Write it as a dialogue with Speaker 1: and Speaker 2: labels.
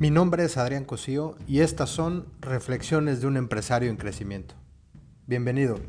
Speaker 1: Mi nombre es Adrián Cosío y estas son Reflexiones de un empresario en crecimiento. Bienvenido.